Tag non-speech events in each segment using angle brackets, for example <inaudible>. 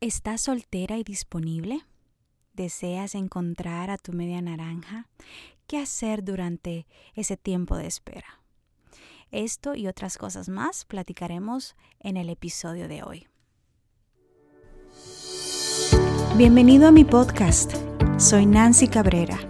¿Estás soltera y disponible? ¿Deseas encontrar a tu media naranja? ¿Qué hacer durante ese tiempo de espera? Esto y otras cosas más platicaremos en el episodio de hoy. Bienvenido a mi podcast. Soy Nancy Cabrera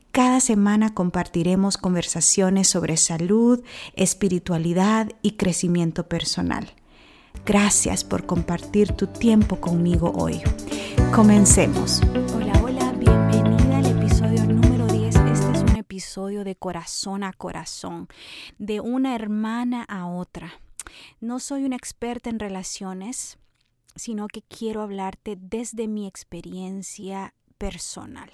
Cada semana compartiremos conversaciones sobre salud, espiritualidad y crecimiento personal. Gracias por compartir tu tiempo conmigo hoy. Comencemos. Hola, hola, bienvenida al episodio número 10. Este es un episodio de corazón a corazón, de una hermana a otra. No soy una experta en relaciones, sino que quiero hablarte desde mi experiencia personal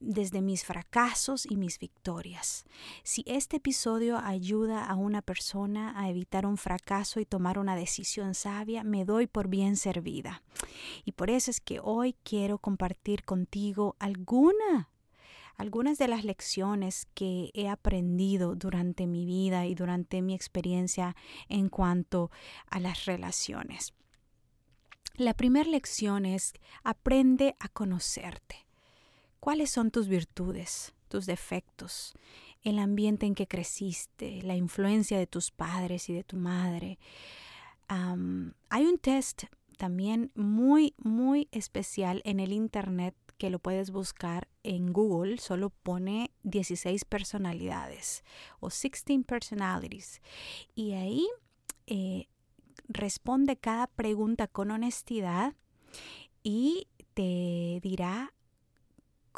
desde mis fracasos y mis victorias. Si este episodio ayuda a una persona a evitar un fracaso y tomar una decisión sabia, me doy por bien servida. Y por eso es que hoy quiero compartir contigo alguna algunas de las lecciones que he aprendido durante mi vida y durante mi experiencia en cuanto a las relaciones. La primera lección es aprende a conocerte. ¿Cuáles son tus virtudes, tus defectos, el ambiente en que creciste, la influencia de tus padres y de tu madre? hay un test también muy, muy especial en el Internet que lo puedes buscar en Google, solo pone 16 personalidades o 16 personalities. Y ahí eh, responde cada pregunta con honestidad y te dirá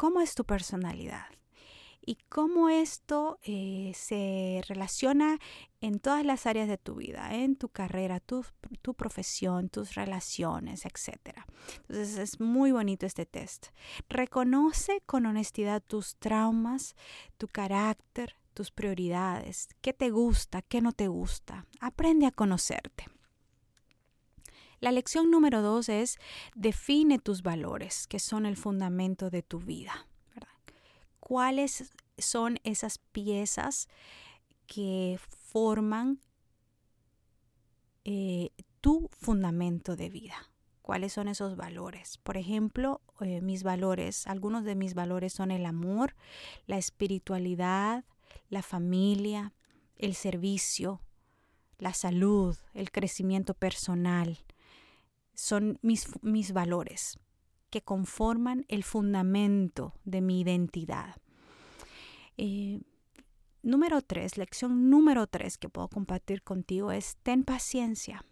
cómo es tu personalidad y cómo esto eh, se relaciona en todas las áreas de tu vida, en tu carrera, tu, tu profesión, tus relaciones, etc. Entonces es muy bonito este test. Reconoce con honestidad tus traumas, tu carácter, tus prioridades, qué te gusta, qué no te gusta. Aprende a conocerte. La lección número dos es define tus valores, que son el fundamento de tu vida. ¿Cuáles son esas piezas que forman eh, tu fundamento de vida? ¿Cuáles son esos valores? Por ejemplo, eh, mis valores, algunos de mis valores son el amor, la espiritualidad, la familia, el servicio, la salud, el crecimiento personal, son mis, mis valores que conforman el fundamento de mi identidad. Eh, número tres, lección número tres que puedo compartir contigo es ten paciencia.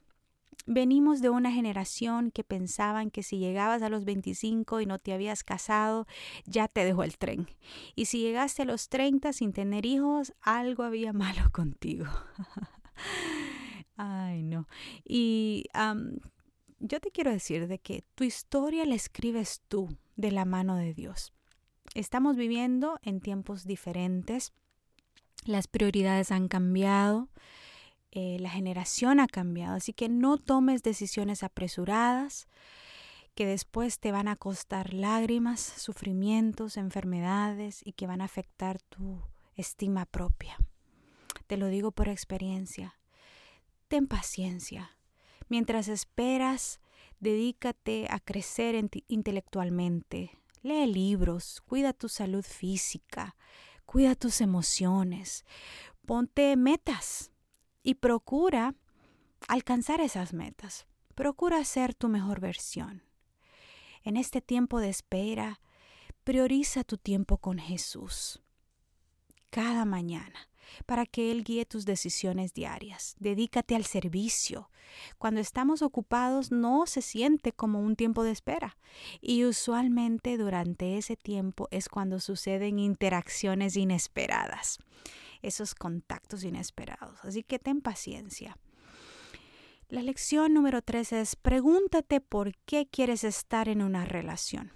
Venimos de una generación que pensaban que si llegabas a los 25 y no te habías casado, ya te dejó el tren. Y si llegaste a los 30 sin tener hijos, algo había <laughs> malo contigo. Ay, no. Y yo te quiero decir de que tu historia la escribes tú de la mano de Dios. Estamos viviendo en tiempos diferentes, las prioridades han cambiado, eh, la generación ha cambiado, así que no tomes decisiones apresuradas que después te van a costar lágrimas, sufrimientos, enfermedades y que van a afectar tu estima propia. Te lo digo por experiencia. Ten paciencia Mientras esperas, dedícate a crecer intelectualmente. Lee libros, cuida tu salud física, cuida tus emociones, ponte metas y procura alcanzar esas metas. Procura ser tu mejor versión. En este tiempo de espera, prioriza tu tiempo con Jesús. Cada mañana para que Él guíe tus decisiones diarias. Dedícate al servicio. Cuando estamos ocupados no se siente como un tiempo de espera y usualmente durante ese tiempo es cuando suceden interacciones inesperadas, esos contactos inesperados. Así que ten paciencia. La lección número tres es pregúntate por qué quieres estar en una relación.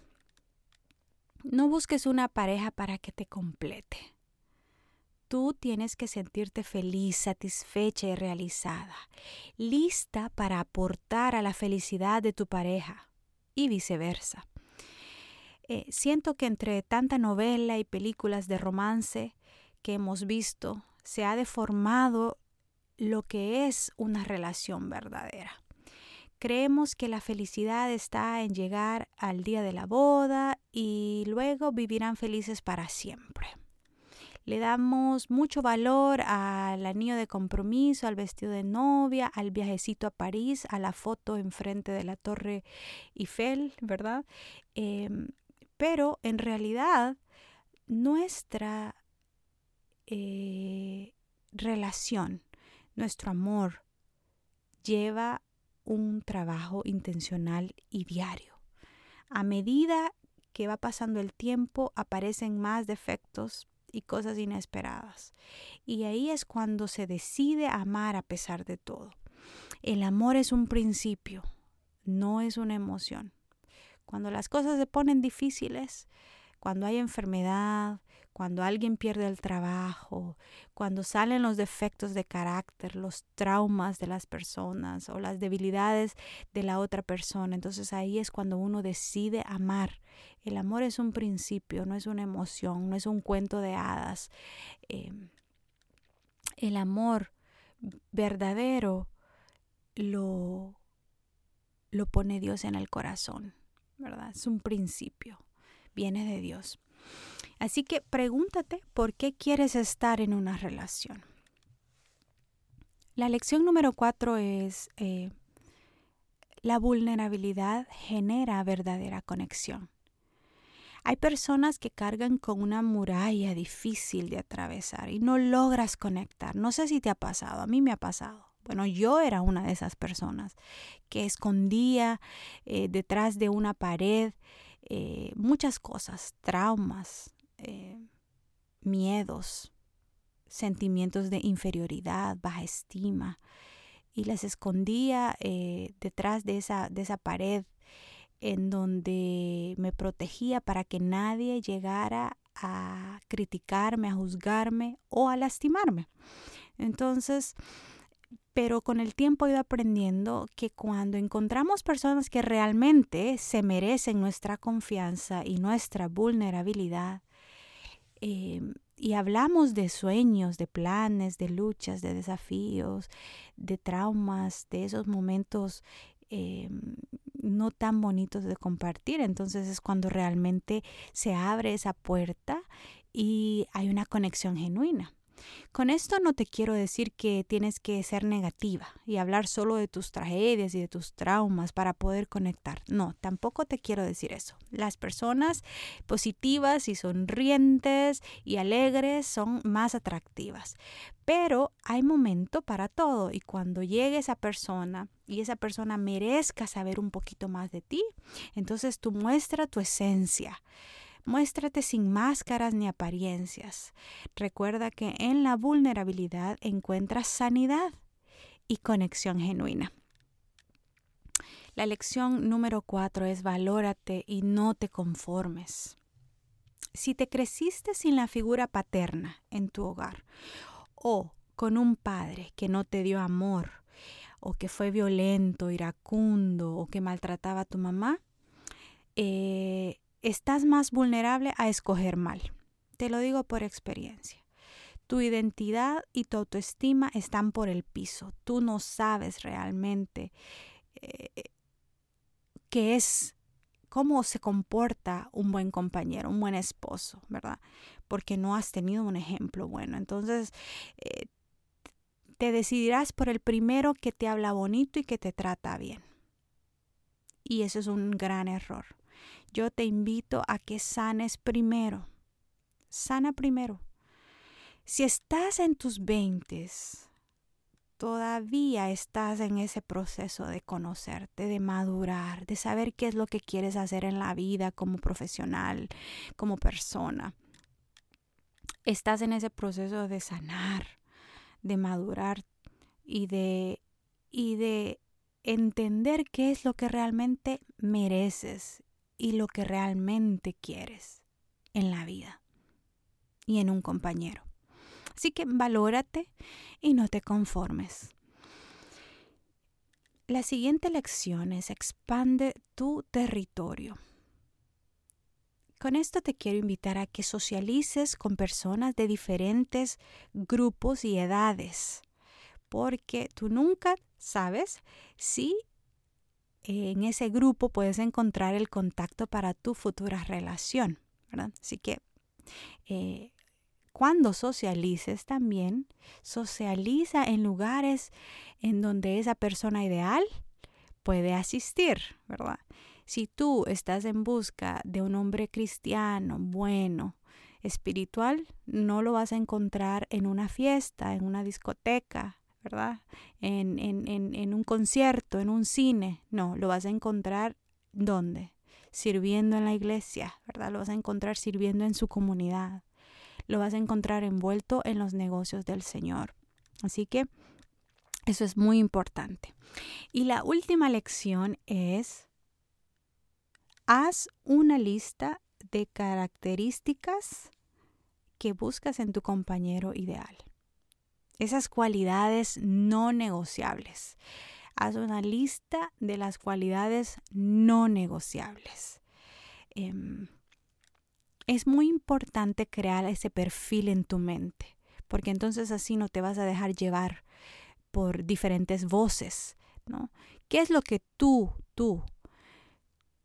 No busques una pareja para que te complete. Tú tienes que sentirte feliz, satisfecha y realizada, lista para aportar a la felicidad de tu pareja y viceversa. Eh, siento que entre tanta novela y películas de romance que hemos visto, se ha deformado lo que es una relación verdadera. Creemos que la felicidad está en llegar al día de la boda y luego vivirán felices para siempre. Le damos mucho valor al anillo de compromiso, al vestido de novia, al viajecito a París, a la foto enfrente de la torre Eiffel, ¿verdad? Em, pero en realidad nuestra eh, relación, nuestro amor, lleva un trabajo intencional y diario. A medida que va pasando el tiempo, aparecen más defectos y cosas inesperadas. Y ahí es cuando se decide amar a pesar de todo. El amor es un principio, no es una emoción. Cuando las cosas se ponen difíciles, cuando hay enfermedad, cuando alguien pierde el trabajo, cuando salen los defectos de carácter, los traumas de las personas o las debilidades de la otra persona. Entonces ahí es cuando uno decide amar. El amor es un principio, no es una emoción, no es un cuento de hadas. Em, el amor verdadero lo, lo pone Dios en el corazón, ¿verdad? Es un principio, viene de Dios. Así que pregúntate por qué quieres estar en una relación. La lección número cuatro es eh, la vulnerabilidad genera verdadera conexión. Hay personas que cargan con una muralla difícil de atravesar y no logras conectar. No sé si te ha pasado, a mí me ha pasado. Bueno, yo era una de esas personas que escondía eh, detrás de una pared eh, muchas cosas, traumas, eh, miedos, sentimientos de inferioridad, baja estima, y las escondía eh, detrás de esa, de esa pared en donde me protegía para que nadie llegara a criticarme, a juzgarme o a lastimarme. Entonces, pero con el tiempo he ido aprendiendo que cuando encontramos personas que realmente se merecen nuestra confianza y nuestra vulnerabilidad, eh, y hablamos de sueños, de planes, de luchas, de desafíos, de traumas, de esos momentos eh, no tan bonitos de compartir. Entonces es cuando realmente se abre esa puerta y hay una conexión genuina. Con esto no te quiero decir que tienes que ser negativa y hablar solo de tus tragedias y de tus traumas para poder conectar. No, tampoco te quiero decir eso. Las personas positivas y sonrientes y alegres son más atractivas. Pero hay momento para todo y cuando llegue esa persona y esa persona merezca saber un poquito más de ti, entonces tú muestra tu esencia. Muéstrate sin máscaras ni apariencias. Recuerda que en la vulnerabilidad encuentras sanidad y conexión genuina. La lección número cuatro es valórate y no te conformes. Si te creciste sin la figura paterna en tu hogar o con un padre que no te dio amor o que fue violento, iracundo o que maltrataba a tu mamá, eh, estás más vulnerable a escoger mal. Te lo digo por experiencia. Tu identidad y tu autoestima están por el piso. Tú no sabes realmente eh, qué es, cómo se comporta un buen compañero, un buen esposo, ¿verdad? Porque no has tenido un ejemplo bueno. Entonces, eh, te decidirás por el primero que te habla bonito y que te trata bien. Y eso es un gran error yo te invito a que sanes primero. Sana primero. Si estás en tus veintes, todavía estás en ese proceso de conocerte, de madurar, de saber qué es lo que quieres hacer en la vida como profesional, como persona. Estás en ese proceso de sanar, de madurar y de y de entender qué es lo que realmente mereces y lo que realmente quieres. en la vida y en un compañero. Así que valórate y no te conformes. La siguiente lección es expande tu territorio. Con esto te quiero invitar a que socialices con personas de diferentes grupos y edades, porque tú nunca sabes si en ese grupo puedes encontrar el contacto para tu futura relación, Así que eh, cuando socialices también, socializa en lugares en donde esa persona ideal puede asistir, ¿verdad? Si tú estás en busca de un hombre cristiano, bueno, espiritual, no lo vas a encontrar en una fiesta, en una discoteca, ¿verdad? En, en, en, en un concierto, en un cine. No, lo vas a encontrar ¿dónde? Sirviendo en la iglesia, ¿verdad? Lo vas a encontrar sirviendo en su comunidad. Lo vas a encontrar envuelto en los negocios del Señor. Así que eso es muy importante. Y la última lección es, haz una lista de características que buscas en tu compañero ideal. Esas cualidades no negociables. Haz una lista de las cualidades no negociables. Em, es muy importante crear ese perfil en tu mente, porque entonces así no te vas a dejar llevar por diferentes voces, ¿no? ¿Qué es lo que tú, tú,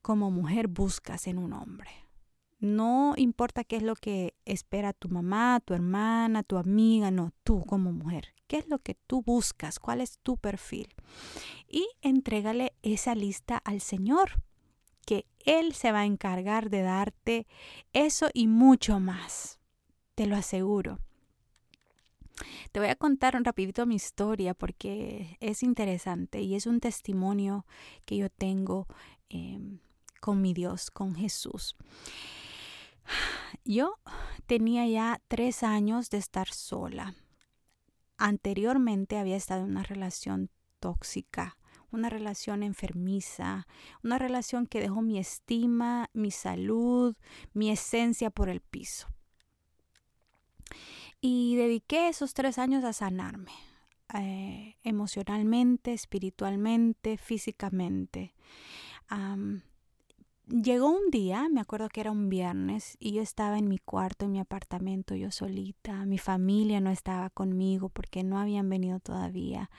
como mujer buscas en un hombre? No importa qué es lo que espera tu mamá, tu hermana, tu amiga, no, tú como mujer. ¿Qué es lo que tú buscas? ¿Cuál es tu perfil? Y entrégale esa lista al Señor, que Él se va a encargar de darte eso y mucho más. Te lo aseguro. Te voy a contar un rapidito mi historia porque es interesante y es un testimonio que yo tengo em, con mi Dios, con Jesús. Yo tenía ya tres años de estar sola. Anteriormente había estado en una relación tóxica, una relación enfermiza, una relación que dejó mi estima, mi salud, mi esencia por el piso. Y dediqué esos tres años a sanarme, eh, emocionalmente, espiritualmente, físicamente. Llegó un día, me acuerdo que era un viernes, y yo estaba en mi cuarto, en mi apartamento, yo solita, mi familia no estaba conmigo porque no habían venido todavía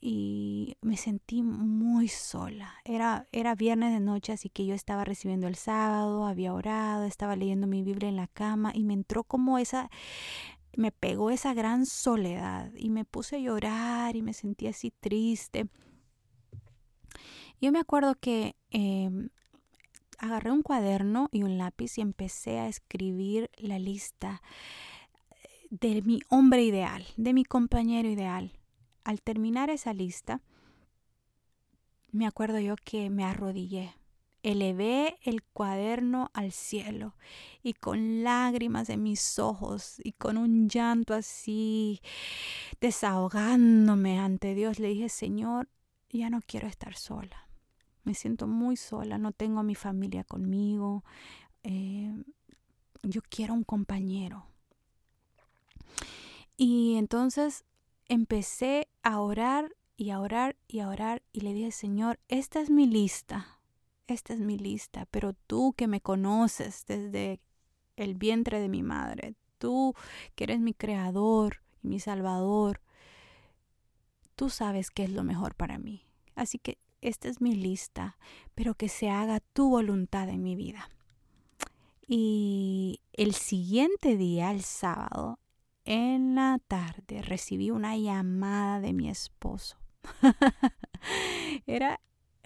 y me sentí muy sola. Era, era viernes de noche, así que yo estaba recibiendo el sábado, había orado, estaba leyendo mi Biblia en la cama y me entró como esa, me pegó esa gran soledad y me puse a llorar y me sentí así triste. Yo me acuerdo que em, agarré un cuaderno y un lápiz y empecé a escribir la lista de mi hombre ideal, de mi compañero ideal al terminar esa lista, me acuerdo yo que me arrodillé, elevé el cuaderno al cielo y con lágrimas en mis ojos y con un llanto así desahogándome ante Dios, le dije, Señor, ya no quiero estar sola. Me siento muy sola, no tengo a mi familia conmigo. Eh, yo quiero un compañero. Y entonces empecé a orar y a orar y a orar y le dije, Señor, esta es mi lista, esta es mi lista, pero tú que me conoces desde el vientre de mi madre, tú que eres mi creador y mi salvador, tú sabes qué es lo mejor para mí. Así que esta es mi lista, pero que se haga tu voluntad en mi vida. Y el siguiente día, el sábado, en la tarde recibí una llamada de mi esposo. <laughs> Era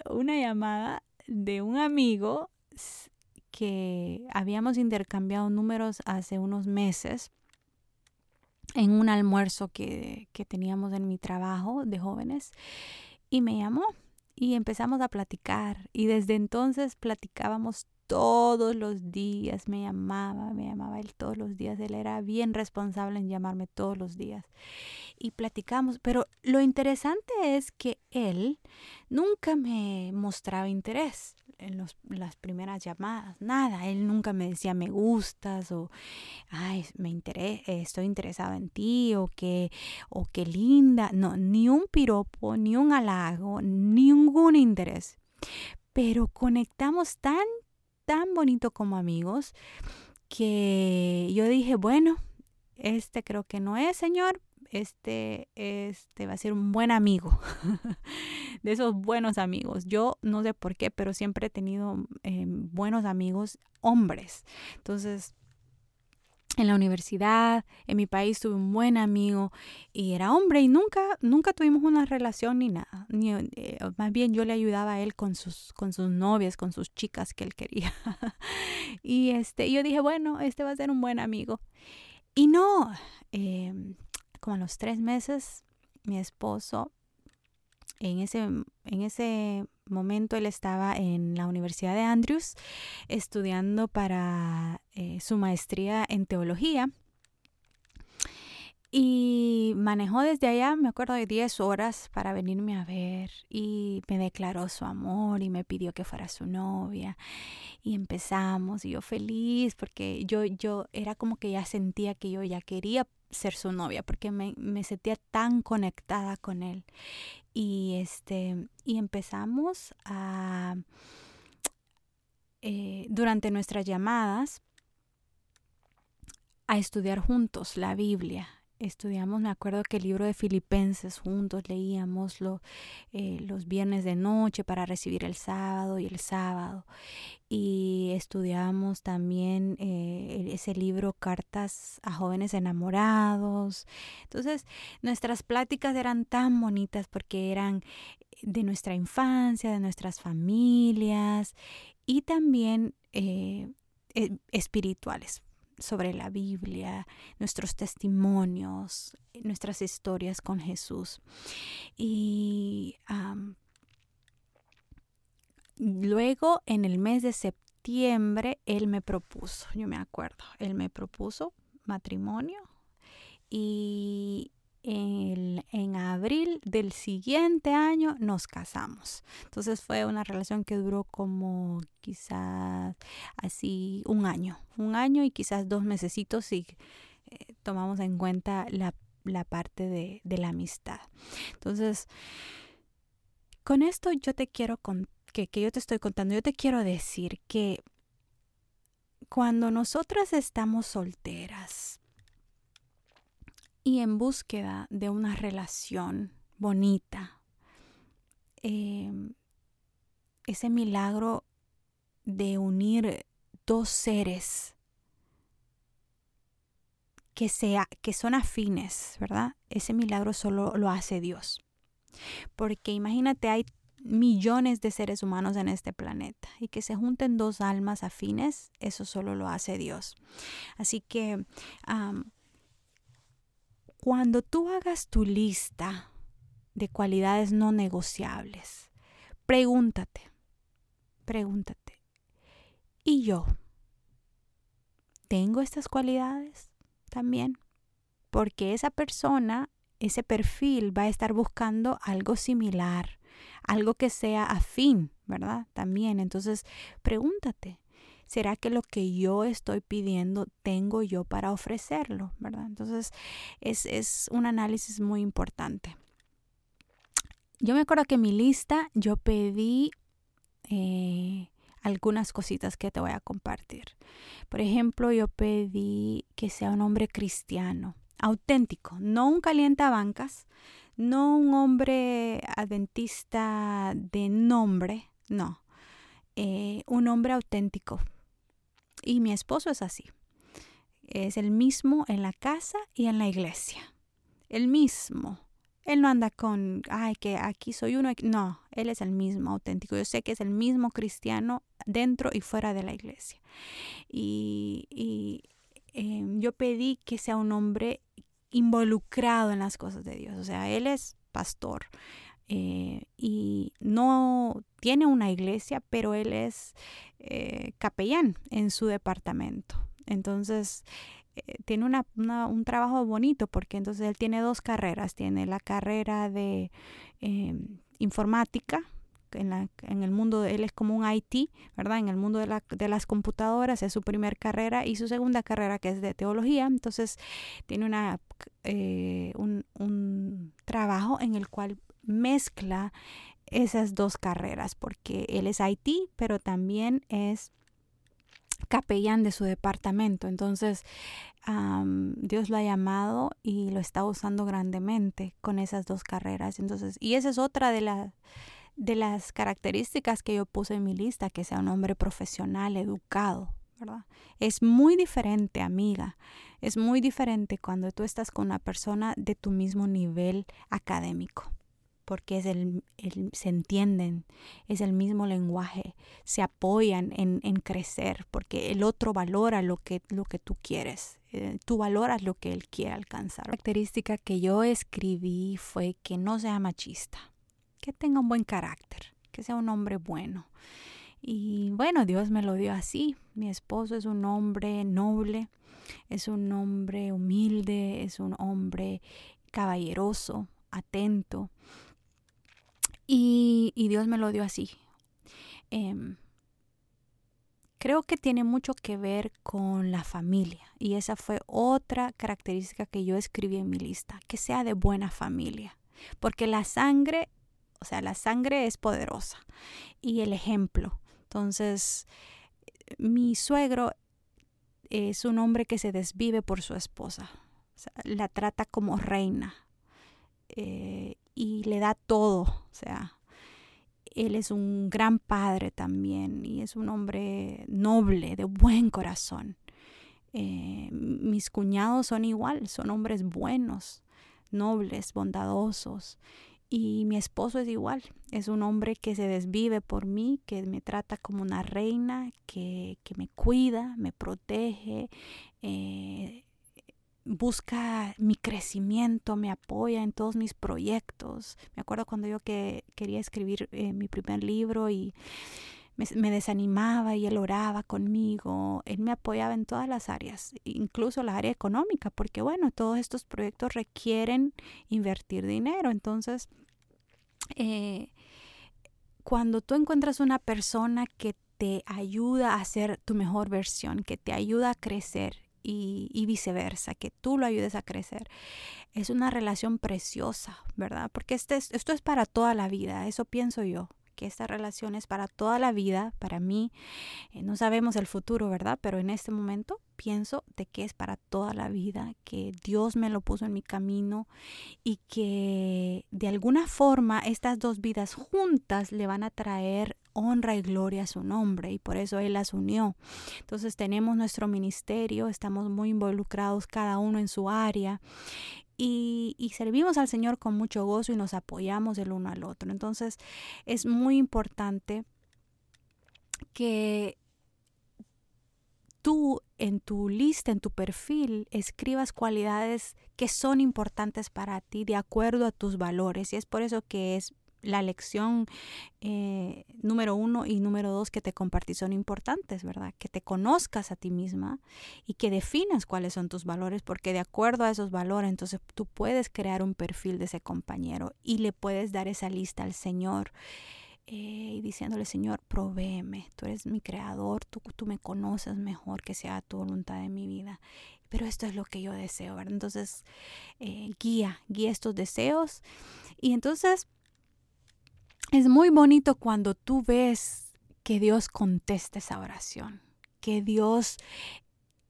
una llamada de un amigo que habíamos intercambiado números hace unos meses en un almuerzo que, que, teníamos en mi trabajo de jóvenes y me llamó y empezamos a platicar y desde entonces platicábamos todos los días me llamaba, me llamaba él todos los días. Él era bien responsable en llamarme todos los días. Y platicamos, pero lo interesante es que él nunca me mostraba interés en las primeras llamadas, nada. Él nunca me decía me gustas o ay, me interesa, estoy interesado en ti o que o qué linda, no, ni un piropo, ni un halago, ningún interés. Pero conectamos tan tan bonito como amigos que yo dije, bueno, este creo que no es, Señor, este, este va a ser un buen amigo, <laughs> de esos buenos amigos. Yo no sé por qué, pero siempre he tenido em, buenos amigos hombres. Entonces, en la universidad, en mi país tuve un buen amigo y era hombre y nunca, nunca tuvimos una relación ni nada. Ni, eh, más bien yo le ayudaba a él con sus, con sus novias, con sus chicas que él quería. <laughs> y este, yo dije, bueno, este va a ser un buen amigo. Y no, em, como a los tres meses, mi esposo, en ese, en ese momento él estaba en la Universidad de Andrews estudiando para eh, su maestría en teología. Y manejó desde allá, me acuerdo de 10 horas para venirme a ver y me declaró su amor y me pidió que fuera su novia. Y empezamos y yo feliz porque yo, yo era como que ya sentía que yo ya quería ser su novia porque me, sentía tan conectada con él. Y, este, y empezamos a, eh, durante nuestras llamadas, a estudiar juntos la Biblia estudiamos, me acuerdo que el libro de Filipenses juntos leíamos eh, los viernes de noche para recibir el sábado y el sábado. Y estudiamos también eh, ese libro Cartas a jóvenes enamorados. Entonces, nuestras pláticas eran tan bonitas porque eran de nuestra infancia, de nuestras familias y también eh, espirituales sobre la Biblia, nuestros testimonios, nuestras historias con Jesús. Y luego, en el mes de septiembre, él me propuso, yo me acuerdo, él me propuso matrimonio y en abril del siguiente año nos casamos. Entonces fue una relación que duró como quizás así un año, un año y quizás dos mesecitos si eh, tomamos en cuenta la, parte de, de, la amistad. Entonces, con esto yo te quiero que, que yo te estoy contando, yo te quiero decir que cuando nosotras estamos solteras, y en búsqueda de una relación bonita. Em, ese milagro de unir dos seres que, sea, que son afines, ¿verdad? Ese milagro solo lo hace Dios. Porque imagínate, hay millones de seres humanos en este planeta y que se junten dos almas afines, eso solo lo hace Dios. Así que cuando tú hagas tu lista de cualidades no negociables, pregúntate, pregúntate, ¿y yo? ¿Tengo estas cualidades también? Porque esa persona, ese perfil va a estar buscando algo similar, algo que sea afín, ¿verdad? También, entonces pregúntate, ¿Será que lo que yo estoy pidiendo tengo yo para ofrecerlo? ¿Verdad? Entonces es, un análisis muy importante. Yo me acuerdo que en mi lista yo pedí eh, algunas cositas que te voy a compartir. Por ejemplo, yo pedí que sea un hombre cristiano, auténtico, no un calientabancas, no un hombre adventista de nombre, no, eh, un hombre auténtico, y mi esposo es así. Es el mismo en la casa y en la iglesia. El mismo. Él no anda con, ay, que aquí soy uno. No, él es el mismo auténtico. Yo sé que es el mismo cristiano dentro y fuera de la iglesia. Y, em, yo pedí que sea un hombre involucrado en las cosas de Dios. O sea, él es pastor. Eh, y no tiene una iglesia, pero él es eh, capellán en su departamento. Entonces, eh, tiene una, un trabajo bonito porque entonces él tiene dos carreras. Tiene la carrera de informática, en, la, en, el mundo, él es como un IT, ¿verdad? En el mundo de, la, de, las computadoras es su primera carrera y su segunda carrera que es de teología. Entonces tiene una, un, un, trabajo en el cual mezcla esas dos carreras, porque él es IT, pero también es capellán de su departamento. Entonces, Dios lo ha llamado y lo está usando grandemente con esas dos carreras. Entonces, y esa es otra de las de las características que yo puse en mi lista, que sea un hombre profesional, educado, ¿verdad? Es muy diferente, amiga. Es muy diferente cuando tú estás con una persona de tu mismo nivel académico porque es el, se entienden, es el mismo lenguaje, se apoyan en, crecer, porque el otro valora lo que, lo que tú quieres, eh, tú valoras lo que él quiere alcanzar. La característica que yo escribí fue que no sea machista, que tenga un buen carácter, que sea un hombre bueno. Y bueno, Dios me lo dio así. Mi esposo es un hombre noble, es un hombre humilde, es un hombre caballeroso, atento, y, Dios me lo dio así. Em, creo que tiene mucho que ver con la familia y esa fue otra característica que yo escribí en mi lista, que sea de buena familia, porque la sangre, o sea, la sangre es poderosa y el ejemplo. Entonces, mi suegro es un hombre que se desvive por su esposa, la trata como reina. Eh, y le da todo. O sea, él es un gran padre también y es un hombre noble, de buen corazón. Eh, mis cuñados son igual, son hombres buenos, nobles, bondadosos. Y mi esposo es igual, es un hombre que se desvive por mí, que me trata como una reina, que, que me cuida, me protege, eh, busca mi crecimiento, me apoya en todos mis proyectos. Me acuerdo cuando yo que quería escribir eh, mi primer libro y me, desanimaba y él oraba conmigo. Él me apoyaba en todas las áreas, incluso la área económica, porque bueno, todos estos proyectos requieren invertir dinero. Entonces, eh, cuando tú encuentras una persona que te ayuda a ser tu mejor versión, que te ayuda a crecer, y, viceversa, que tú lo ayudes a crecer. Es una relación preciosa, ¿verdad? Porque este esto es para toda la vida, eso pienso yo que esta relación es para toda la vida, para mí. Eh, no sabemos el futuro, ¿verdad? Pero en este momento pienso de que es para toda la vida, que Dios me lo puso en mi camino y que de alguna forma estas dos vidas juntas le van a traer honra y gloria a su nombre y por eso Él las unió. Entonces tenemos nuestro ministerio, estamos muy involucrados cada uno en su área y, servimos al Señor con mucho gozo y nos apoyamos el uno al otro. Entonces es muy importante que tú en tu lista, en tu perfil, escribas cualidades que son importantes para ti de acuerdo a tus valores. Y es por eso que es la lección eh, número uno y número dos que te compartí son importantes, ¿verdad? Que te conozcas a ti misma y que definas cuáles son tus valores, porque de acuerdo a esos valores, entonces tú puedes crear un perfil de ese compañero y le puedes dar esa lista al Señor. Eh, y diciéndole, Señor, provéeme, tú eres mi creador, tú, tú me conoces mejor que sea tu voluntad en mi vida pero esto es lo que yo deseo, ¿verdad? Entonces, eh, guía, guía estos deseos. Y entonces, es muy bonito cuando tú ves que Dios contesta esa oración, que Dios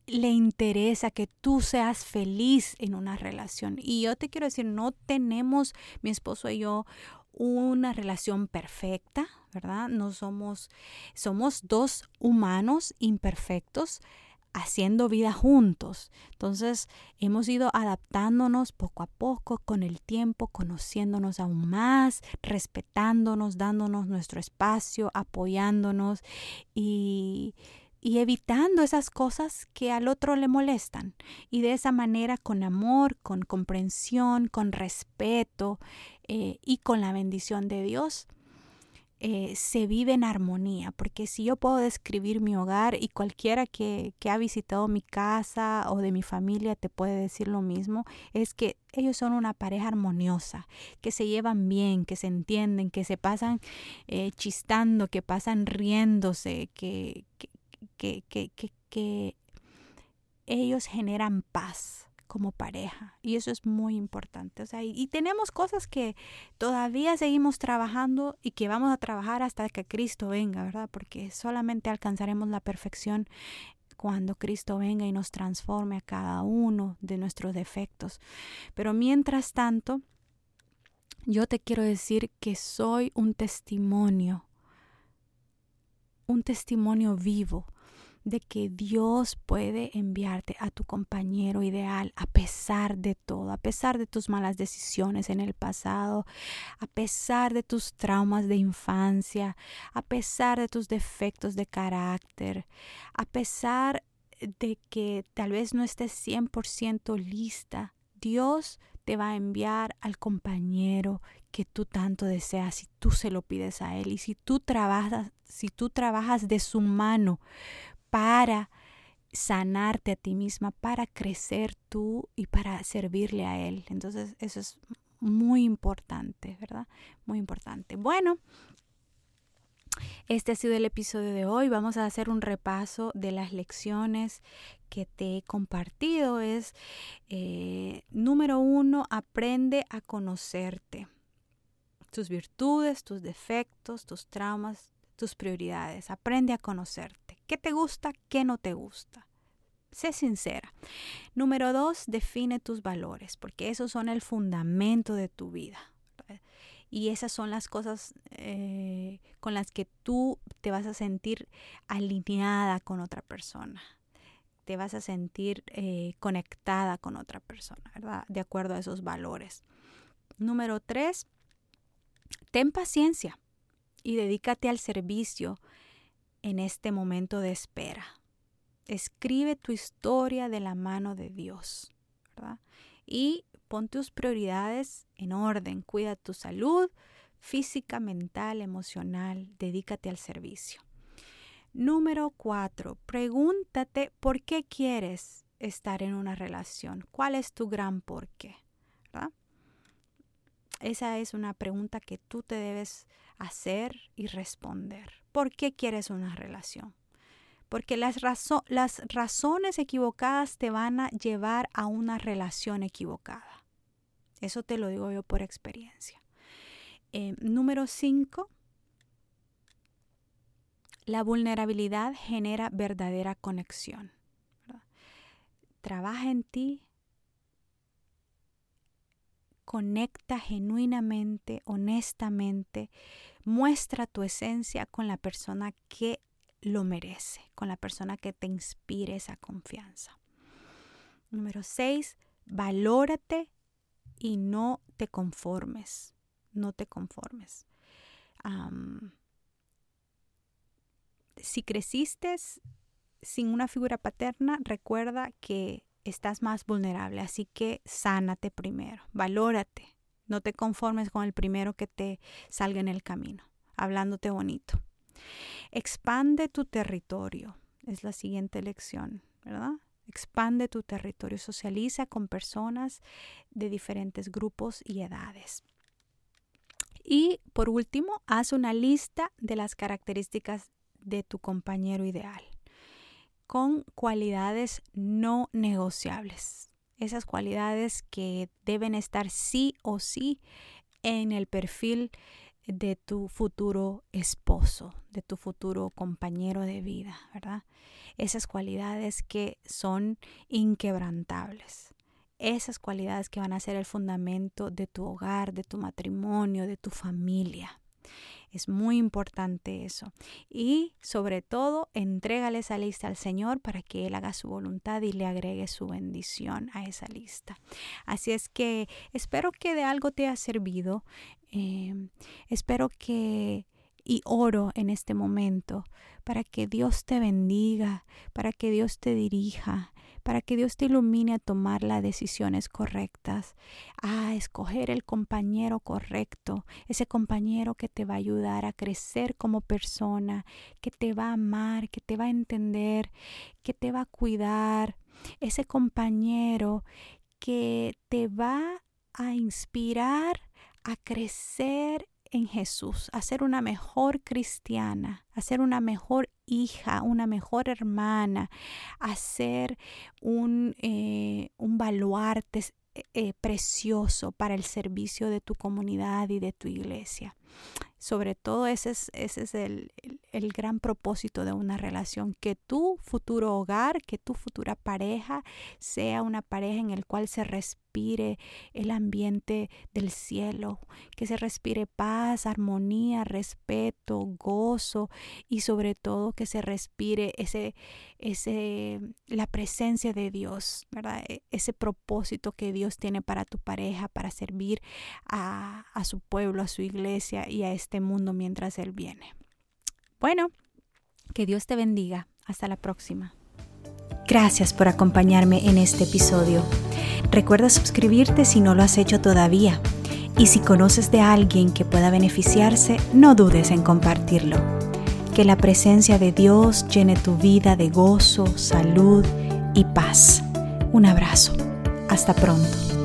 le interesa que tú seas feliz en una relación. Y yo te quiero decir, no tenemos, mi esposo y yo, una relación perfecta, ¿verdad? No somos, somos dos humanos imperfectos, haciendo vida juntos. Entonces hemos ido adaptándonos poco a poco con el tiempo, conociéndonos aún más, respetándonos, dándonos nuestro espacio, apoyándonos y, y evitando esas cosas que al otro le molestan. Y de esa manera, con amor, con comprensión, con respeto eh, y con la bendición de Dios, eh, se vive en armonía, porque si yo puedo describir mi hogar y cualquiera que, que, ha visitado mi casa o de mi familia te puede decir lo mismo, es que ellos son una pareja armoniosa, que se llevan bien, que se entienden, que se pasan eh, chistando, que pasan riéndose, que, que, que, que ellos generan paz como pareja y eso es muy importante. O sea, y, tenemos cosas que todavía seguimos trabajando y que vamos a trabajar hasta que Cristo venga, ¿verdad? Porque solamente alcanzaremos la perfección cuando Cristo venga y nos transforme a cada uno de nuestros defectos. Pero mientras tanto, yo te quiero decir que soy un testimonio, un testimonio vivo de que Dios puede enviarte a tu compañero ideal a pesar de todo, a pesar de tus malas decisiones en el pasado, a pesar de tus traumas de infancia, a pesar de tus defectos de carácter, a pesar de que tal vez no estés 100% lista. Dios te va a enviar al compañero que tú tanto deseas si tú se lo pides a él y si tú trabajas si tú trabajas de su mano para sanarte a ti misma, para crecer tú y para servirle a Él. Entonces eso es muy importante, ¿verdad? Muy importante. Bueno, este ha sido el episodio de hoy. Vamos a hacer un repaso de las lecciones que te he compartido. Es eh, número uno, aprende a conocerte. Tus virtudes, tus defectos, tus traumas, tus prioridades. Aprende a conocerte. ¿Qué te gusta? ¿Qué no te gusta? Sé sincera. Número dos, define tus valores, porque esos son el fundamento de tu vida. Y esas son las cosas eh, con las que tú te vas a sentir alineada con otra persona. Te vas a sentir eh, conectada con otra persona, ¿verdad? De acuerdo a esos valores. Número tres, ten paciencia y dedícate al servicio en este momento de espera. Escribe tu historia de la mano de Dios, ¿verdad? Y pon tus prioridades en orden. Cuida tu salud física, mental, emocional. Dedícate al servicio. Número cuatro, pregúntate por qué quieres estar en una relación. ¿Cuál es tu gran por qué? Esa es una pregunta que tú te debes hacer y responder. ¿Por qué quieres una relación? Porque las, las razones equivocadas te van a llevar a una relación equivocada. Eso te lo digo yo por experiencia. Eh, número 5. La vulnerabilidad genera verdadera conexión. Trabaja en ti, conecta genuinamente, honestamente, muestra tu esencia con la persona que lo merece, con la persona que te inspire esa confianza. Número seis, valórate y no te conformes, no te conformes. si creciste sin una figura paterna, recuerda que estás más vulnerable, así que sánate primero, valórate, no te conformes con el primero que te salga en el camino, hablándote bonito. Expande tu territorio, es la siguiente lección, ¿verdad? Expande tu territorio, socializa con personas de diferentes grupos y edades. Y por último, haz una lista de las características de tu compañero ideal con cualidades no negociables. Esas cualidades que deben estar sí o sí en el perfil de tu futuro esposo, de tu futuro compañero de vida, ¿verdad? Esas cualidades que son inquebrantables. Esas cualidades que van a ser el fundamento de tu hogar, de tu matrimonio, de tu familia. Es muy importante eso. Y sobre todo, entrégale esa lista al Señor para que Él haga su voluntad y le agregue su bendición a esa lista. Así es que espero que de algo te haya servido. Em, espero que y oro en este momento para que Dios te bendiga, para que Dios te dirija, para que Dios te ilumine a tomar las decisiones correctas, a escoger el compañero correcto, ese compañero que te va a ayudar a crecer como persona, que te va a amar, que te va a entender, que te va a cuidar, ese compañero que te va a inspirar a crecer en Jesús, a ser una mejor cristiana, a ser una mejor hija, una mejor hermana, a ser un, eh, un baluarte eh, precioso para el servicio de tu comunidad y de tu iglesia. Sobre todo ese es, ese es el, el, gran propósito de una relación, que tu futuro hogar, que tu futura pareja sea una pareja en el cual se respire el ambiente del cielo, que se respire paz, armonía, respeto, gozo y sobre todo que se respire ese, ese, la presencia de Dios, ¿verdad? E, ese propósito que Dios tiene para tu pareja, para servir a, a su pueblo, a su iglesia y a este mundo mientras Él viene. Bueno, que Dios te bendiga. Hasta la próxima. Gracias por acompañarme en este episodio. Recuerda suscribirte si no lo has hecho todavía. Y si conoces de alguien que pueda beneficiarse, no dudes en compartirlo. Que la presencia de Dios llene tu vida de gozo, salud y paz. Un abrazo. Hasta pronto.